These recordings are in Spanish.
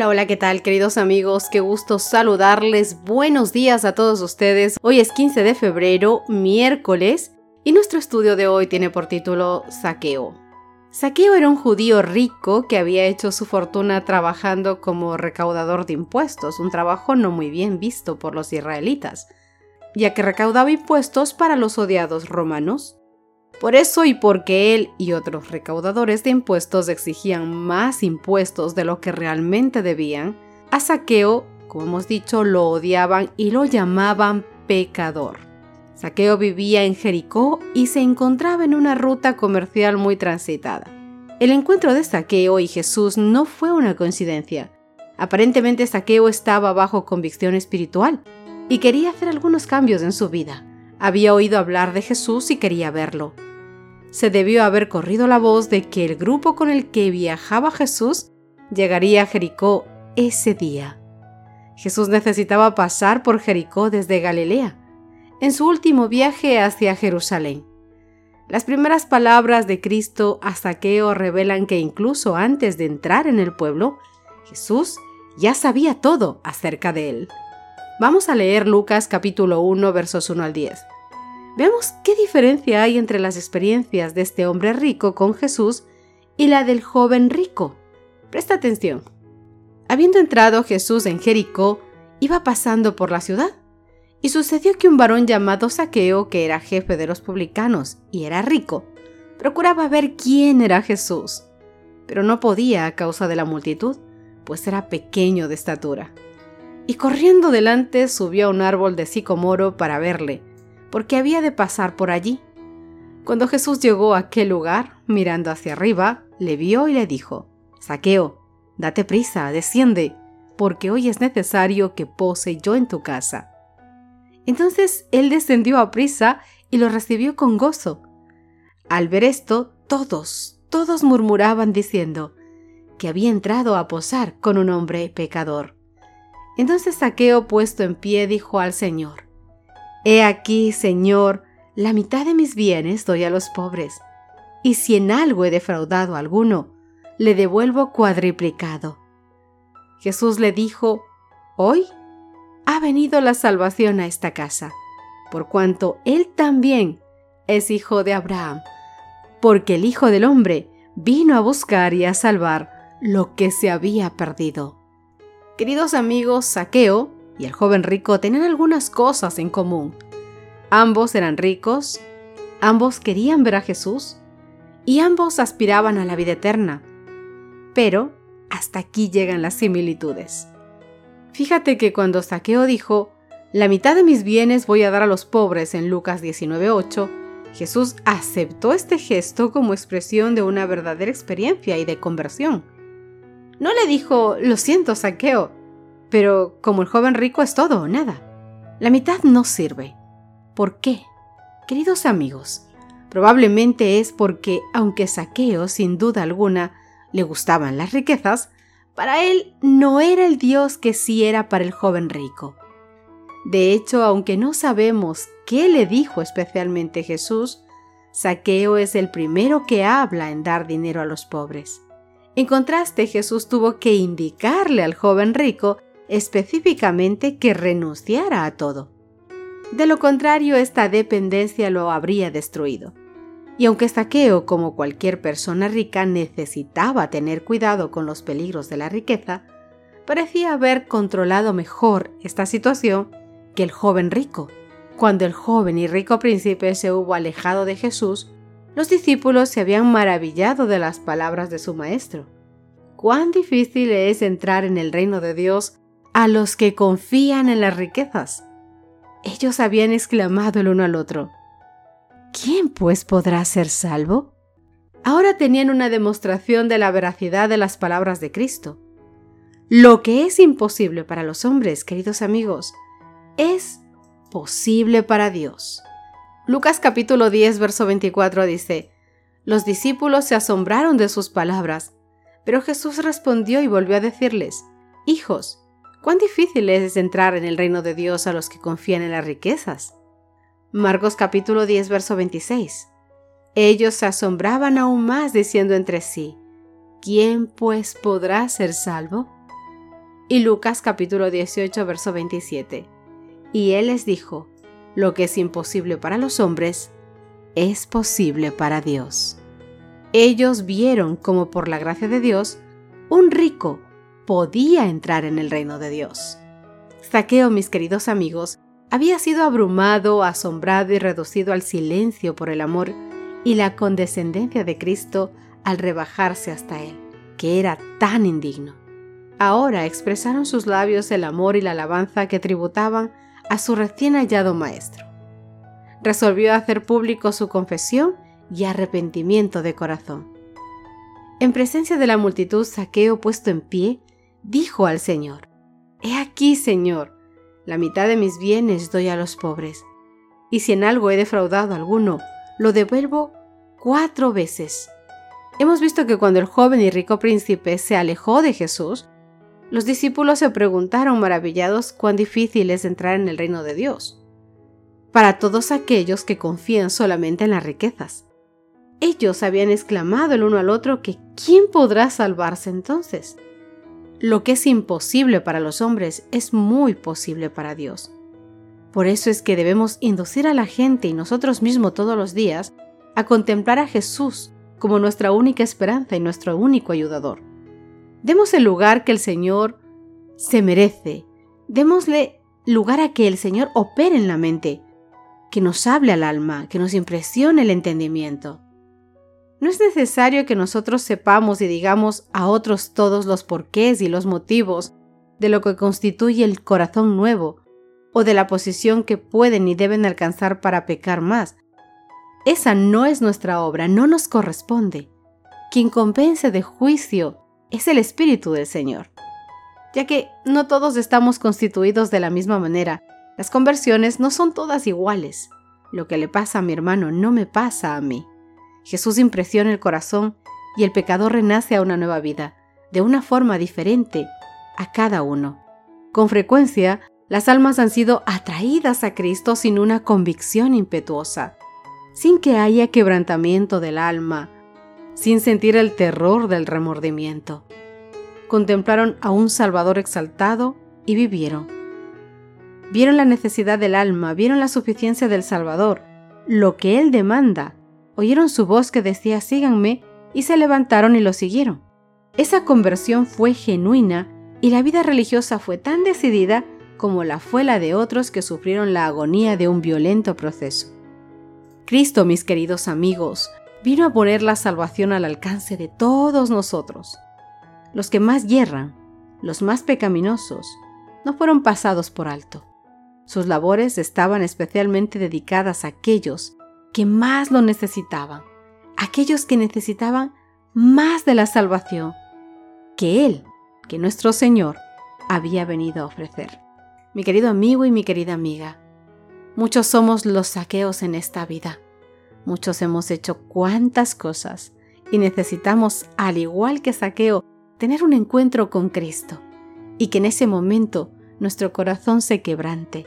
Hola, hola, ¿qué tal queridos amigos? Qué gusto saludarles. Buenos días a todos ustedes. Hoy es 15 de febrero, miércoles, y nuestro estudio de hoy tiene por título Saqueo. Saqueo era un judío rico que había hecho su fortuna trabajando como recaudador de impuestos, un trabajo no muy bien visto por los israelitas, ya que recaudaba impuestos para los odiados romanos. Por eso y porque él y otros recaudadores de impuestos exigían más impuestos de lo que realmente debían, a Saqueo, como hemos dicho, lo odiaban y lo llamaban pecador. Saqueo vivía en Jericó y se encontraba en una ruta comercial muy transitada. El encuentro de Saqueo y Jesús no fue una coincidencia. Aparentemente Saqueo estaba bajo convicción espiritual y quería hacer algunos cambios en su vida. Había oído hablar de Jesús y quería verlo se debió haber corrido la voz de que el grupo con el que viajaba Jesús llegaría a Jericó ese día. Jesús necesitaba pasar por Jericó desde Galilea, en su último viaje hacia Jerusalén. Las primeras palabras de Cristo a Saqueo revelan que incluso antes de entrar en el pueblo, Jesús ya sabía todo acerca de él. Vamos a leer Lucas capítulo 1 versos 1 al 10. Veamos qué diferencia hay entre las experiencias de este hombre rico con Jesús y la del joven rico. Presta atención. Habiendo entrado Jesús en Jericó, iba pasando por la ciudad, y sucedió que un varón llamado Saqueo, que era jefe de los publicanos y era rico, procuraba ver quién era Jesús, pero no podía a causa de la multitud, pues era pequeño de estatura. Y corriendo delante subió a un árbol de sicomoro para verle, porque había de pasar por allí. Cuando Jesús llegó a aquel lugar, mirando hacia arriba, le vio y le dijo, Saqueo, date prisa, desciende, porque hoy es necesario que pose yo en tu casa. Entonces él descendió a prisa y lo recibió con gozo. Al ver esto, todos, todos murmuraban diciendo que había entrado a posar con un hombre pecador. Entonces Saqueo, puesto en pie, dijo al Señor, He aquí, Señor, la mitad de mis bienes doy a los pobres, y si en algo he defraudado a alguno, le devuelvo cuadriplicado. Jesús le dijo, Hoy ha venido la salvación a esta casa, por cuanto él también es hijo de Abraham, porque el Hijo del Hombre vino a buscar y a salvar lo que se había perdido. Queridos amigos, Saqueo y el joven rico tenían algunas cosas en común. Ambos eran ricos, ambos querían ver a Jesús y ambos aspiraban a la vida eterna. Pero hasta aquí llegan las similitudes. Fíjate que cuando Saqueo dijo, la mitad de mis bienes voy a dar a los pobres en Lucas 19.8, Jesús aceptó este gesto como expresión de una verdadera experiencia y de conversión. No le dijo, lo siento, Saqueo, pero como el joven rico es todo o nada. La mitad no sirve. ¿Por qué? Queridos amigos, probablemente es porque, aunque Saqueo sin duda alguna le gustaban las riquezas, para él no era el Dios que sí era para el joven rico. De hecho, aunque no sabemos qué le dijo especialmente Jesús, Saqueo es el primero que habla en dar dinero a los pobres. En contraste, Jesús tuvo que indicarle al joven rico específicamente que renunciara a todo. De lo contrario, esta dependencia lo habría destruido. Y aunque Saqueo, como cualquier persona rica, necesitaba tener cuidado con los peligros de la riqueza, parecía haber controlado mejor esta situación que el joven rico. Cuando el joven y rico príncipe se hubo alejado de Jesús, los discípulos se habían maravillado de las palabras de su maestro. Cuán difícil es entrar en el reino de Dios a los que confían en las riquezas. Ellos habían exclamado el uno al otro, ¿quién pues podrá ser salvo? Ahora tenían una demostración de la veracidad de las palabras de Cristo. Lo que es imposible para los hombres, queridos amigos, es posible para Dios. Lucas capítulo 10, verso 24 dice, Los discípulos se asombraron de sus palabras, pero Jesús respondió y volvió a decirles, Hijos, cuán difícil es entrar en el reino de Dios a los que confían en las riquezas. Marcos capítulo 10, verso 26. Ellos se asombraban aún más diciendo entre sí, ¿quién pues podrá ser salvo? Y Lucas capítulo 18, verso 27. Y él les dijo, lo que es imposible para los hombres, es posible para Dios. Ellos vieron como por la gracia de Dios, un rico podía entrar en el reino de Dios. Zaqueo, mis queridos amigos, había sido abrumado, asombrado y reducido al silencio por el amor y la condescendencia de Cristo al rebajarse hasta él, que era tan indigno. Ahora expresaron sus labios el amor y la alabanza que tributaban a su recién hallado maestro. Resolvió hacer público su confesión y arrepentimiento de corazón. En presencia de la multitud, Saqueo, puesto en pie, dijo al Señor, He aquí, Señor, la mitad de mis bienes doy a los pobres, y si en algo he defraudado a alguno, lo devuelvo cuatro veces. Hemos visto que cuando el joven y rico príncipe se alejó de Jesús, los discípulos se preguntaron maravillados cuán difícil es entrar en el reino de Dios. Para todos aquellos que confían solamente en las riquezas. Ellos habían exclamado el uno al otro que ¿quién podrá salvarse entonces? Lo que es imposible para los hombres es muy posible para Dios. Por eso es que debemos inducir a la gente y nosotros mismos todos los días a contemplar a Jesús como nuestra única esperanza y nuestro único ayudador. Demos el lugar que el Señor se merece. Démosle lugar a que el Señor opere en la mente, que nos hable al alma, que nos impresione el entendimiento. No es necesario que nosotros sepamos y digamos a otros todos los porqués y los motivos de lo que constituye el corazón nuevo o de la posición que pueden y deben alcanzar para pecar más. Esa no es nuestra obra, no nos corresponde. Quien convence de juicio es el Espíritu del Señor. Ya que no todos estamos constituidos de la misma manera, las conversiones no son todas iguales. Lo que le pasa a mi hermano no me pasa a mí. Jesús impresiona el corazón y el pecador renace a una nueva vida, de una forma diferente a cada uno. Con frecuencia, las almas han sido atraídas a Cristo sin una convicción impetuosa, sin que haya quebrantamiento del alma, sin sentir el terror del remordimiento. Contemplaron a un Salvador exaltado y vivieron. Vieron la necesidad del alma, vieron la suficiencia del Salvador, lo que Él demanda. Oyeron su voz que decía síganme y se levantaron y lo siguieron. Esa conversión fue genuina y la vida religiosa fue tan decidida como la fue la de otros que sufrieron la agonía de un violento proceso. Cristo, mis queridos amigos, vino a poner la salvación al alcance de todos nosotros. Los que más yerran, los más pecaminosos, no fueron pasados por alto. Sus labores estaban especialmente dedicadas a aquellos que más lo necesitaban, aquellos que necesitaban más de la salvación que Él, que nuestro Señor, había venido a ofrecer. Mi querido amigo y mi querida amiga, muchos somos los saqueos en esta vida Muchos hemos hecho cuantas cosas y necesitamos, al igual que Saqueo, tener un encuentro con Cristo y que en ese momento nuestro corazón se quebrante,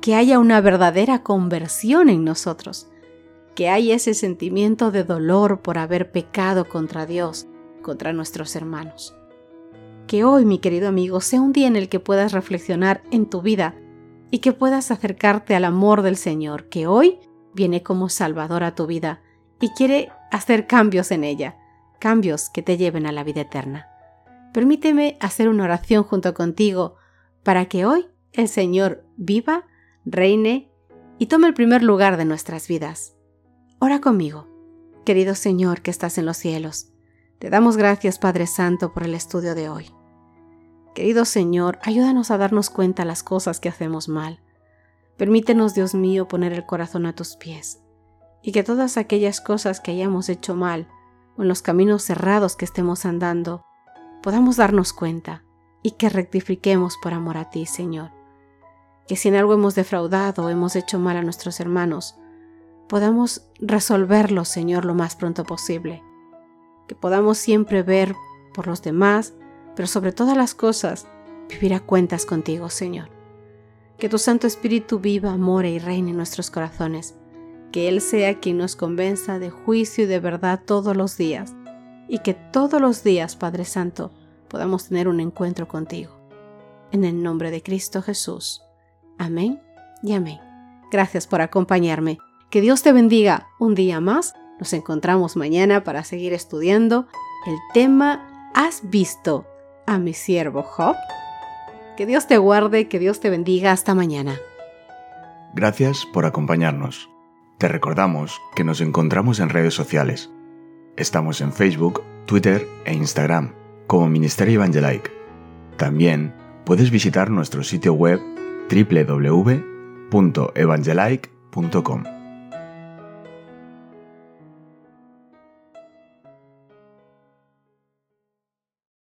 que haya una verdadera conversión en nosotros, que haya ese sentimiento de dolor por haber pecado contra Dios, contra nuestros hermanos. Que hoy, mi querido amigo, sea un día en el que puedas reflexionar en tu vida y que puedas acercarte al amor del Señor, que hoy viene como Salvador a tu vida y quiere hacer cambios en ella, cambios que te lleven a la vida eterna. Permíteme hacer una oración junto contigo para que hoy el Señor viva, reine y tome el primer lugar de nuestras vidas. Ora conmigo, querido Señor que estás en los cielos. Te damos gracias, Padre Santo, por el estudio de hoy. Querido Señor, ayúdanos a darnos cuenta las cosas que hacemos mal Permítenos, Dios mío, poner el corazón a tus pies y que todas aquellas cosas que hayamos hecho mal o en los caminos cerrados que estemos andando, podamos darnos cuenta y que rectifiquemos por amor a ti, Señor. Que si en algo hemos defraudado o hemos hecho mal a nuestros hermanos, podamos resolverlo, Señor, lo más pronto posible. Que podamos siempre ver por los demás, pero sobre todas las cosas, vivir a cuentas contigo, Señor. Que tu Santo Espíritu viva, more y reine en nuestros corazones. Que Él sea quien nos convenza de juicio y de verdad todos los días. Y que todos los días, Padre Santo, podamos tener un encuentro contigo. En el nombre de Cristo Jesús. Amén y amén. Gracias por acompañarme. Que Dios te bendiga un día más. Nos encontramos mañana para seguir estudiando el tema ¿Has visto a mi siervo Job? Que Dios te guarde, que Dios te bendiga. Hasta mañana. Gracias por acompañarnos. Te recordamos que nos encontramos en redes sociales. Estamos en Facebook, Twitter e Instagram como Ministerio Evangelike. También puedes visitar nuestro sitio web www.evangelike.com.